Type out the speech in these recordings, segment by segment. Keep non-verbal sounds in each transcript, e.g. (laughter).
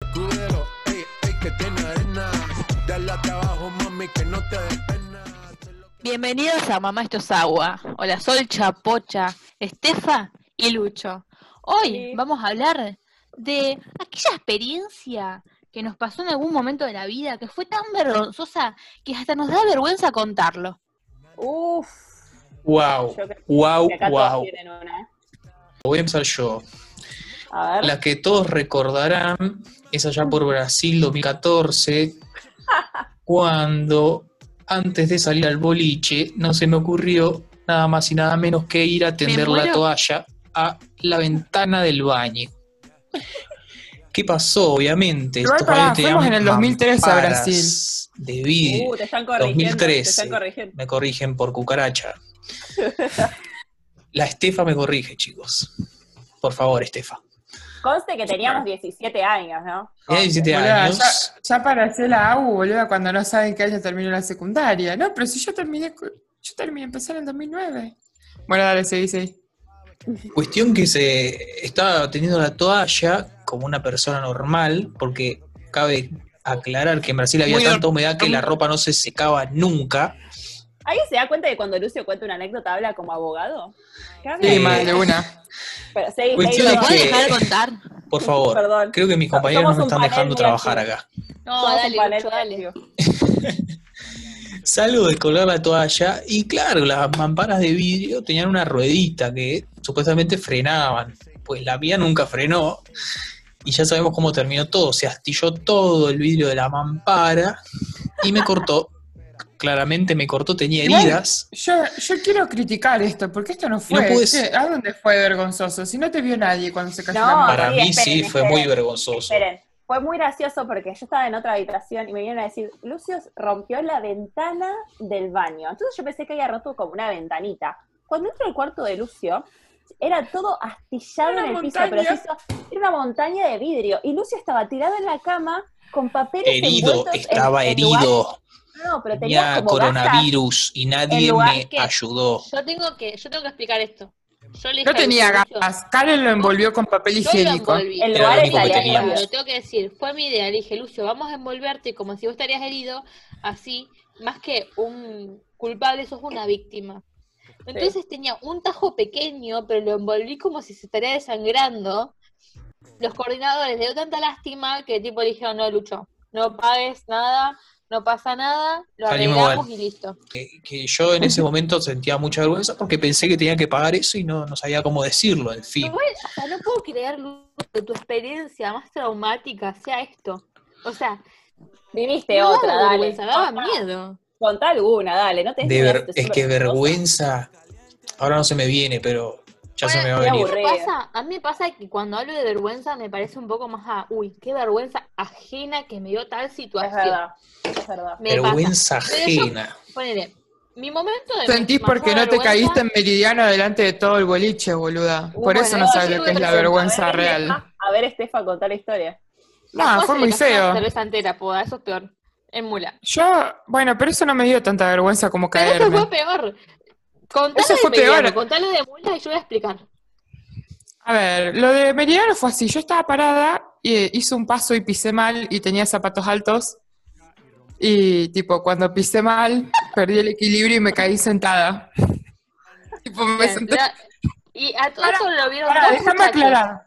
Escudero, ey, ey, que tiene arena. Dale a trabajo, mami, que no te dé pena. Bienvenidos a Mamá Esto es Agua. Hola, Sol, Chapocha, Estefa y Lucho. Hoy Sí. vamos a hablar de aquella experiencia que nos pasó en algún momento de la vida que fue tan vergonzosa que hasta nos da vergüenza contarlo. Uf. Wow, Yo creo wow, que acá todos wow. Voy a empezar yo. A ver. La que todos recordarán es allá por (laughs) Brasil 2014, cuando antes de salir al boliche no se me ocurrió nada más y nada menos que ir a tender la toalla a la ventana del baño. ¿Qué pasó? Obviamente. Igual, estos tenían fuimos en el 2013 a Brasil. De. Uh, te están corrigiendo. 2013. Te están corrigiendo. Me corrigen por cucaracha. (laughs) La Estefa me corrige, chicos. Por favor, Estefa. Conste que teníamos 17 años, ¿no? Tenía 17 Boluda, años. ya, ya para hacer la AU, boludo, cuando no saben que año terminó la secundaria. No, pero si yo terminé, yo terminé, empecé en el 2009. Bueno, dale, seguí, seguí. Cuestión que se estaba teniendo la toalla como una persona normal, porque cabe aclarar que en Brasil había Muy tanta humedad que la ropa no se secaba nunca. ¿Alguien se da cuenta de cuando Lucio cuenta una anécdota habla como abogado? Creo Sí, más de una. Pero seguí, Cuestión seguí, es ¿Me puedes dejar de contar? Por favor, Perdón. creo que mis compañeros Somos no me están dejando trabajar acá. No, Somos dale, panel Lucho, dale. (laughs) Salgo de colgar la toalla y claro, las mamparas de vidrio tenían una ruedita que supuestamente frenaban. Pues la mía nunca frenó y ya sabemos cómo terminó todo. Se astilló todo el vidrio de la mampara y me cortó. Claramente me cortó, tenía Igual, heridas. Yo, yo quiero criticar esto, porque esto no fue. No puedes-. ¿A dónde fue vergonzoso? Si no te vio nadie cuando se cayó No, la mano. Para sí, mí esperen, sí, fue esperen. muy vergonzoso. Esperen, fue muy gracioso porque yo estaba en otra habitación y me vinieron a decir, Lucio rompió la ventana del baño. Entonces yo pensé que había roto como una ventanita. Cuando entro al cuarto de Lucio, era todo astillado Era en el piso, pero hizo- era una montaña de vidrio. Y Lucio estaba tirado en la cama con papeles Herido, envueltos estaba en herido. No, pero tenía como coronavirus y nadie lugar me que- ayudó. Yo tengo que, yo tengo que explicar esto. Yo No tenía gafas. Karen lo envolvió con papel higiénico. En Era lugares lo único que aleatorios. teníamos. Lo tengo que decir, fue mi idea. Le dije, Lucio, vamos a envolverte como si vos estarías herido, así, más que un culpable, sos una víctima. Entonces tenía un tajo pequeño, pero lo envolví como si se estaría desangrando. Los coordinadores le dio tanta lástima que tipo le dijeron, no, Lucho, no pagues nada, no pasa nada, lo arreglamos y listo. que, que yo en ese momento sentía mucha vergüenza porque pensé que tenía que pagar eso y no, no sabía cómo decirlo, en fin. Igual, o sea, no puedo creer, que tu experiencia más traumática sea esto. O sea, Viviste no otra, dale. vergüenza, daba miedo. Contá alguna, dale, no te De ver- es que vergüenza, ahora no se me viene, pero ya se me va a venir. A mí, me pasa, a mí me pasa que cuando hablo de vergüenza me parece un poco más a, uy, qué vergüenza ajena que me dio tal Es situación. verdad, es verdad. Me Vergüenza pasa. Yo- ajena. Ponele, mi momento de Sentís porque no te caíste en meridiano delante de todo el boliche, boluda. Uh, Por eso no yo sabes lo que es la vergüenza A ver, real. Estefa, A ver, Estefa, contar la historia. No, fue muy feo. cerveza entera, poda, eso es peor. En mula. Yo, bueno, pero eso no me dio tanta vergüenza como Pero eso caerme. fue peor. Contalo Eso de fue mediano, peor. contalo de mula y yo voy a explicar. A ver, lo de Meridiano fue así. Yo estaba parada y hice un paso y pisé mal y tenía zapatos altos. Y tipo, cuando pisé mal, perdí el equilibrio y me caí sentada. (laughs) tipo, me Bien, senté. la- Y a todo eso lo vieron dos déjame muchachos. aclarar.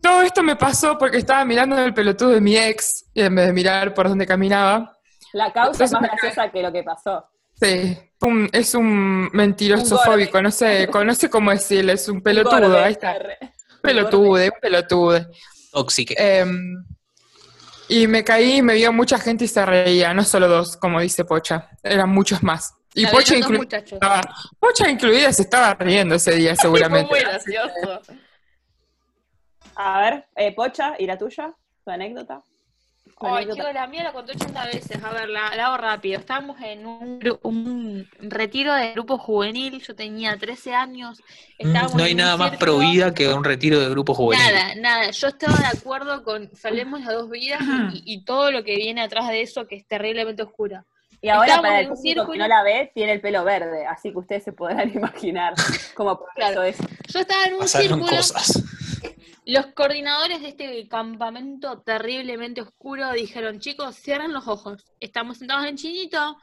Todo esto me pasó porque estaba mirando el pelotudo de mi ex y en vez de mirar por donde caminaba. La causa Entonces es más graciosa que lo que pasó. Sí, un- es un mentiroso Un fóbico, no sé, con- no sé cómo decirle, es un pelotudo, ahí está. Pelotude, un pelotude. Tóxica. Em, y me caí, me vio mucha gente y se reía, no solo dos, como dice Pocha, eran muchos más. Y Pocha, inclu- estaba- Pocha incluida se estaba riendo ese día (laughs) Fue seguramente. muy gracioso. (laughs) A ver, eh, Pocha, ¿y la tuya? ¿Tu anécdota? ¿Tu Ay, chicos, la mía la conté 80 veces. A ver, la, la hago rápido. Estábamos en un, un retiro de grupo juvenil. Yo tenía 13 años. Mm, Estábamos No hay nada más círculo. pro vida que un retiro de grupo juvenil. Nada, nada. Yo estaba de acuerdo con salvemos las dos vidas y, y todo lo que viene atrás de eso, que es terriblemente oscura. Y ahora Estábamos para el público que no la ve, tiene el pelo verde, así que ustedes se podrán (laughs) imaginar cómo Claro. eso es. Yo estaba en un Pasaron círculo. cosas. Los coordinadores de este campamento terriblemente oscuro dijeron, chicos, cierren los ojos. Estamos sentados en chinito.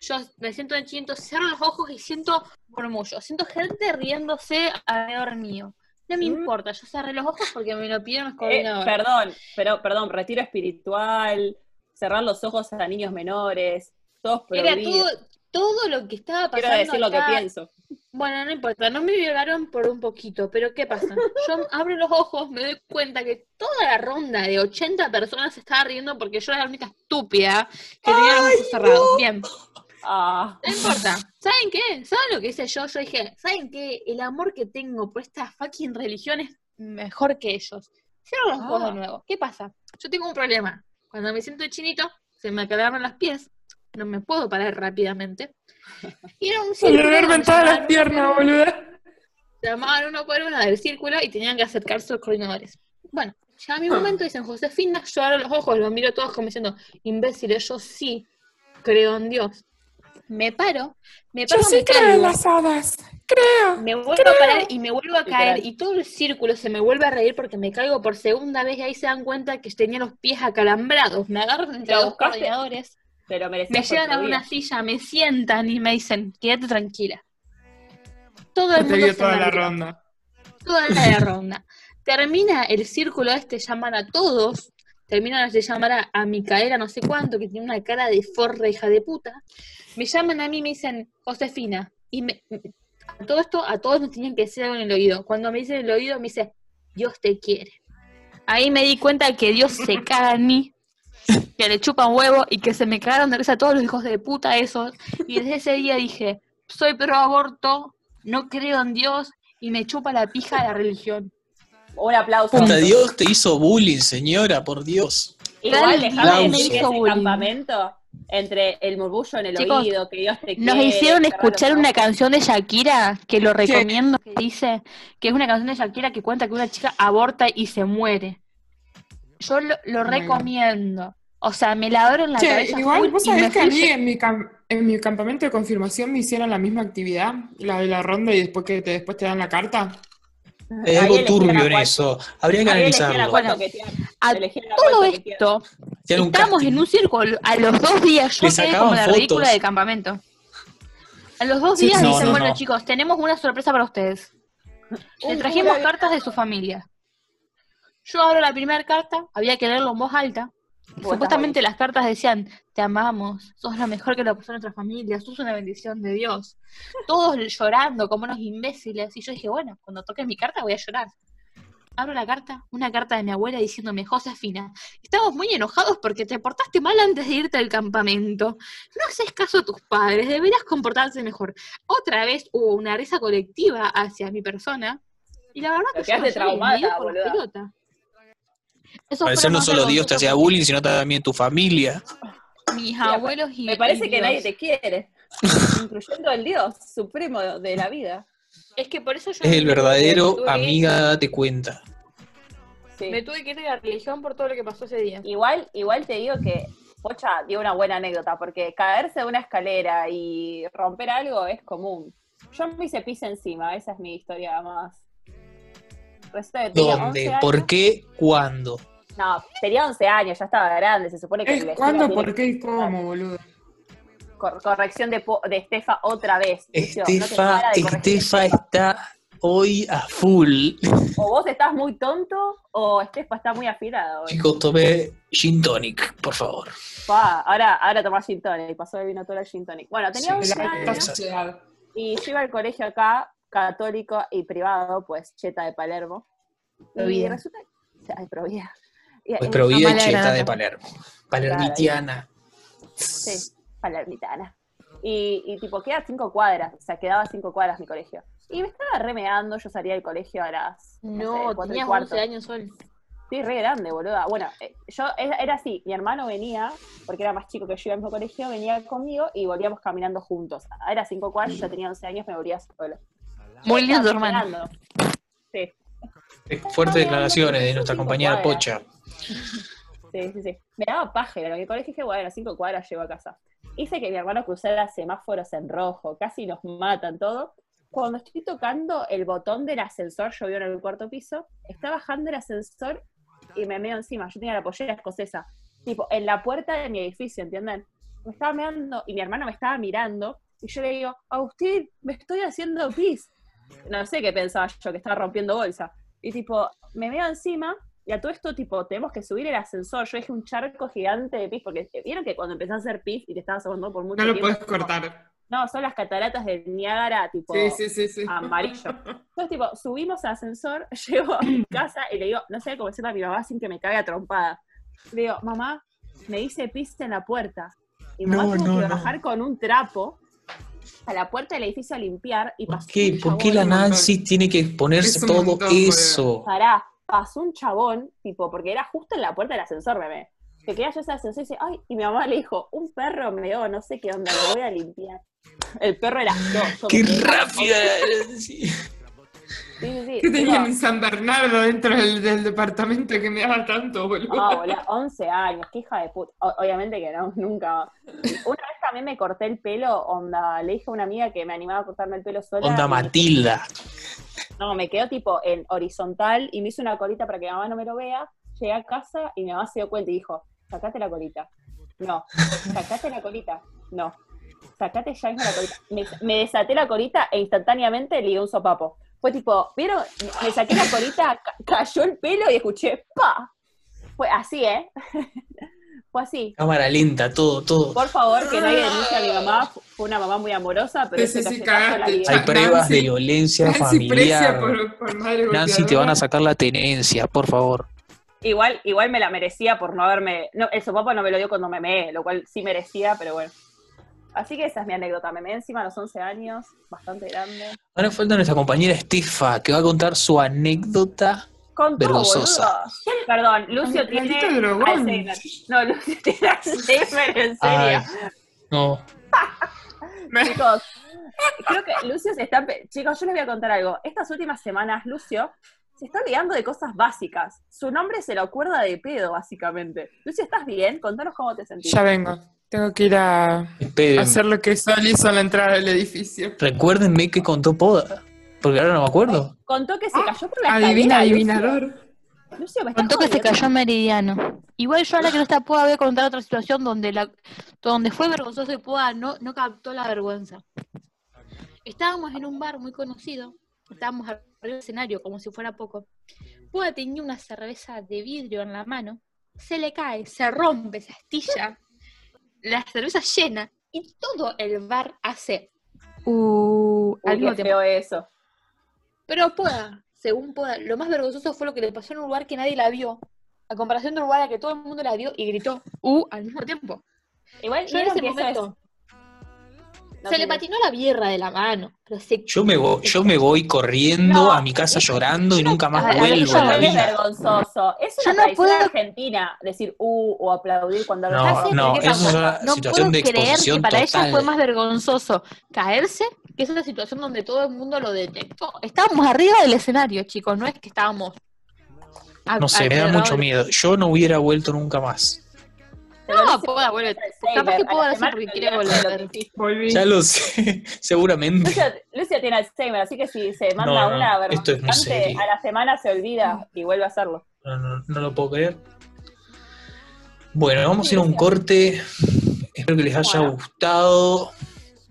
Yo me siento en chinito, cierro los ojos y siento murmullo. Siento gente riéndose alrededor mío. No me Mm. importa, yo cerré los ojos porque me lo pidieron los Eh, coordinadores. perdón, pero perdón, retiro espiritual, cerrar los ojos a niños menores, todos Era prohibidos. todo, todo lo que estaba Quiero pasando. decir lo que pienso. Bueno, no importa, no me violaron por un poquito, pero ¿qué pasa? Yo abro los ojos, me doy cuenta que toda la ronda de 80 personas se estaba riendo porque yo era la única estúpida que tenía los ojos cerrados. Bien, Ah, no importa. ¿Saben qué? ¿Saben lo que hice yo? Yo dije, ¿saben qué? El amor que tengo por esta fucking religión es mejor que ellos. Cierro los ojos Ah. de nuevo. ¿Qué pasa? Yo tengo un problema. Cuando me siento chinito, se me acaban los pies. No me puedo parar rápidamente. (laughs) Y era un círculo donde todas las llamaban piernas, uno- boluda. llamaban uno por uno del círculo y tenían que acercarse los coordinadores. Bueno, ya a mi momento dicen Josefina, yo abro los ojos, los miro todos como diciendo, imbéciles, yo sí creo en Dios. Me paro, me Yo paro, sí me creo en las hadas. Creo. me vuelvo a parar y me vuelvo a caer y todo el círculo se me vuelve a reír porque me caigo por segunda vez y ahí se dan cuenta que tenía los pies acalambrados. Me agarran entre ¿Lo dos buscaste? coordinadores, pero me llevan a una silla, me sientan y me dicen, quédate tranquila. Todo el Te mundo se toda la ronda. toda la ronda. Termina el círculo este, llaman a todos, terminan de llamar a, a Micaela no sé cuánto, que tiene una cara de forra hija de puta. Me llaman a mí y me dicen, Josefina, y me, a todo esto, a todos nos tenían que decir algo en el oído. Cuando me dicen en el oído, me dice, Dios te quiere. Ahí me di cuenta que Dios se caga en mí, que le chupan huevo y que se me cagaron de risa todos los hijos de puta esos. Y desde ese día dije, soy pro aborto, no creo en Dios y me chupa la pija la religión. Un aplauso. Puta, Dios te hizo bullying, señora, por Dios. Igual Dios déjame me decir ese bullying. campamento, entre el murmullo en el Chicos, oído, que Dios te Nos quiere, hicieron escuchar una canción de Shakira, que lo recomiendo, que dice que es una canción de Shakira que cuenta que una chica aborta y se muere. Yo lo, lo recomiendo. O sea, me la adoro en la Che, cabeza igual, vos sabés que a mí en mi, cam- en mi campamento de confirmación me hicieron la misma actividad, la de la ronda y después que te, después te dan la carta. Hay Ahí algo turbio a en eso. Habría que analizarlo. Bueno. A todo esto, estamos en un círculo. A los dos días yo quedé como la ridícula fotos. del campamento. A los dos días dicen, no, bueno no. chicos, tenemos una sorpresa para ustedes. Le trajimos cartas de su familia. Yo abro la primera carta, había que leerlo en voz alta. Supuestamente las cartas decían, te amamos, sos lo mejor que le pasó a nuestra familia, sos una bendición de Dios. Todos llorando como unos imbéciles. Y yo dije, bueno, cuando toque mi carta voy a llorar. Abro la carta, una carta de mi abuela diciéndome, Josefina, estamos muy enojados porque te portaste mal antes de irte al campamento. No haces caso a tus padres, deberías comportarse mejor. Otra vez hubo una risa colectiva hacia mi persona. Y la verdad Te que yo no traumada, por la pelota. Eso Al fue ser no solo Dios te hacía bullying, sino también tu familia. mis abuelos y Me parece y que Dios. nadie te quiere, (laughs) incluyendo el Dios supremo de la vida. Es que por eso yo Es el verdadero tuve amiga, date cuenta. Sí. Me tuve que ir de la religión por todo lo que pasó ese día. Igual, igual te digo que Pocha dio una buena anécdota, porque caerse de una escalera y romper algo es común. Yo me hice pis encima, esa es mi historia más. Resulta que tenía 11 ¿Dónde? años. ¿Por qué? ¿Cuándo? No, tenía 11 años, ya estaba grande, se supone que ¿Es cuándo, por qué y cómo, boludo? cor- corrección de, Estefa otra vez. No Estefa, Estefa. está hoy a full. O vos estás muy tonto o Estefa está muy afilado. hoy. Chicos, tomé gin tonic, por favor. Pa, ahora, ahora tomás gin tonic, pasó de vino todo el gin tonic. Bueno, tenía Sí, 11 De la alta años sociedad. y yo iba al colegio acá, católico y privado, pues cheta de Palermo. Y Provida. resulta Ay, Provida. (laughs) Y- Pues y- Provida y Cheta de Palermo. Palermitiana. Sí, palermitana. Y, y tipo, queda cinco cuadras, o sea, quedaba cinco cuadras mi colegio. Y me estaba remeando, yo salía del colegio a las no, sé, No, y tenías. 11 años, Sol. Sí, re grande, boluda. Bueno, eh, yo era, era así, mi hermano venía, porque era más chico que yo iba al mismo colegio, venía conmigo y volvíamos caminando juntos. Era cinco cuadras, yo tenía 11 años, me volvía solo. Muy lindo hermano. Sí, Fuertes declaraciones de nuestra compañera cuadras. Pocha. sí, sí, sí. Me daba paja, pero en el colegio dije, bueno, cinco cuadras llego a casa. Hice que mi hermano cruzara semáforos en rojo, casi nos matan todo. cuando estoy tocando el botón del ascensor, yo vivo en el cuarto piso, está bajando el ascensor y me meo encima. Yo tenía la pollera escocesa, tipo, en la puerta de mi edificio, ¿entienden? Me estaba meando y mi hermano me estaba mirando y yo le digo, Agustín, me estoy haciendo pis. No sé qué pensaba yo, que estaba rompiendo bolsa. Y tipo, me meo encima y a todo esto, tipo, tenemos que subir el ascensor. Yo dejé un charco gigante de pis, porque vieron que cuando empezás a hacer pis y te estabas ahogando por mucho No lo tiempo, puedes como- cortar. no, son las cataratas del Niágara, tipo, Sí, sí, sí, sí. amarillo. Entonces, tipo, subimos al ascensor, (laughs) llego a mi casa y le digo, no sé cómo decirle a mi mamá sin que me caiga trompada. Le digo, mamá, me hice pis en la puerta. Y mamá No, tuvo no, que no. bajar con un trapo a la puerta del edificio a limpiar y ¿Por pasó qué? un ¿Por qué chabón. la. Nancy tiene que ponerse Es un todo montón, eso? Pará, pasó un chabón, tipo, porque era justo en la puerta del ascensor, bebé. Que quería yo ese ascensor y dice, ay, y mi mamá le dijo, un perro me dio, no sé qué onda, lo voy a limpiar. El perro era yo. yo ¡Qué rápida! Sí. Sí. Que tenía No. San Bernardo dentro del, del departamento que me daba tanto, boludo. Boludo, 11 años, qué hija de puta. O- obviamente que no, (laughs) nunca. Una vez también me corté el pelo, onda, le dije a una amiga que me animaba a cortarme el pelo sola. Onda Matilda. No, me quedó tipo en horizontal y me hice una colita para que mi mamá no me lo vea. Llegué a casa y mi mamá se dio cuenta y dijo, sacate la colita. No, sacate la colita. No, sacate ya mismo la colita. Me, me desaté la colita e instantáneamente le di un sopapo. Fue tipo, ¿vieron? Me saqué la colita, ca- cayó el pelo y escuché, ¡pa! Fue así, ¿eh? (laughs) Fue así. Cámara lenta, todo, todo. Por favor, que nadie denuncie a mi mamá. Fue una mamá muy amorosa, pero Sí, sí, cagaste. Hay pruebas Nancy- de violencia Nancy familiar. por, por madre Nancy, te van a sacar la tenencia, por favor. Igual, igual me la merecía por no haberme. No, el sopapo no me lo dio cuando me meé, lo cual sí merecía, pero bueno. Así que esa es mi anécdota. Me meé encima a los 11 años, bastante grande. Ahora falta nuestra compañera Estefa, que va a contar su anécdota. Con todo, Vergonzosa. boludo. Perdón, Lucio tiene. Alzheimer. No, Lucio tiene Alzheimer, en serio. Ay, no. (laughs) Chicos, creo que Lucio se está. Chicos, yo les voy a contar algo. Estas últimas semanas, Lucio se está olvidando de cosas básicas. Su nombre se lo acuerda de pedo, básicamente. Lucio, ¿estás bien? Contanos cómo te sentís. Ya vengo. Tengo que ir a Esperen. hacer lo que Sol hizo a la entrada del edificio. Recuérdenme que contó Poda. Porque ahora no me acuerdo. Contó que se cayó por la Adivina, escalera, adivinador. Lucio. Lucio, Contó que se cayó Meridiano. Igual yo ahora que no está Poa voy a contar otra situación donde la donde fue vergonzoso y Poa no, no captó la vergüenza. Estábamos en un bar muy conocido, estábamos arriba del escenario como si fuera poco. Poa tenía una cerveza de vidrio en la mano, se le cae, se rompe, se astilla, la cerveza llena y todo el bar hace uh, al Uy, mismo qué tiempo. feo eso. Pero Poda, según Poda, lo más vergonzoso fue lo que le pasó en un lugar que nadie la vio. A comparación de un lugar a que todo el mundo la vio y gritó, ¡uh! al mismo tiempo. Igual, Yo en ¿vieron ese momento No se le patinó la birra de la mano, pero se... Yo me voy, yo me voy corriendo No, a mi casa eso- llorando y nunca más a ver, vuelvo Eso a la es vida. vergonzoso. Es Yo una no tradición puedo- argentina decir uh o aplaudir cuando No, hablas así. no, ¿qué eso es una No situación puedo de creer que exposición para ella total. fue más vergonzoso caerse que esa situación donde todo el mundo lo detectó. Estábamos arriba del escenario, chicos, no es que estábamos... a- No sé, me da mucho miedo. Yo no hubiera vuelto nunca más. No, Poda vuelve. Capaz que a la Poda lo hace semana porque quiere volver. Volví. Ya lo sé, (laughs) seguramente. Lucio, Lucio tiene Alzheimer, así que si se manda No, no, una esto es muy vergonzante, serio. a la semana se olvida y vuelve a hacerlo. No, no, no lo puedo creer. Bueno, vamos a ir a un corte. Espero que les haya Bueno. gustado.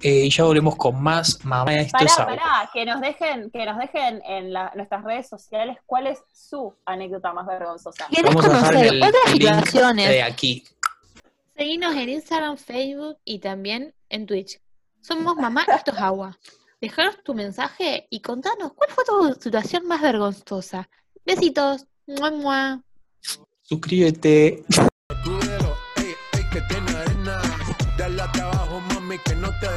Eh, y ya volvemos con más. Mamá, esto Pará, es pará, que nos dejen, que nos dejen en la- nuestras redes sociales cuál es su anécdota más vergonzosa. ¿Quieres conocer otras situaciones? de aquí. Seguinos en Instagram, Facebook y también en Twitch. Somos Mamá, esto es agua. Dejanos tu mensaje y contanos cuál fue tu situación más vergonzosa. Besitos. Mua, mua. Suscríbete. Dale abajo, mami, que no te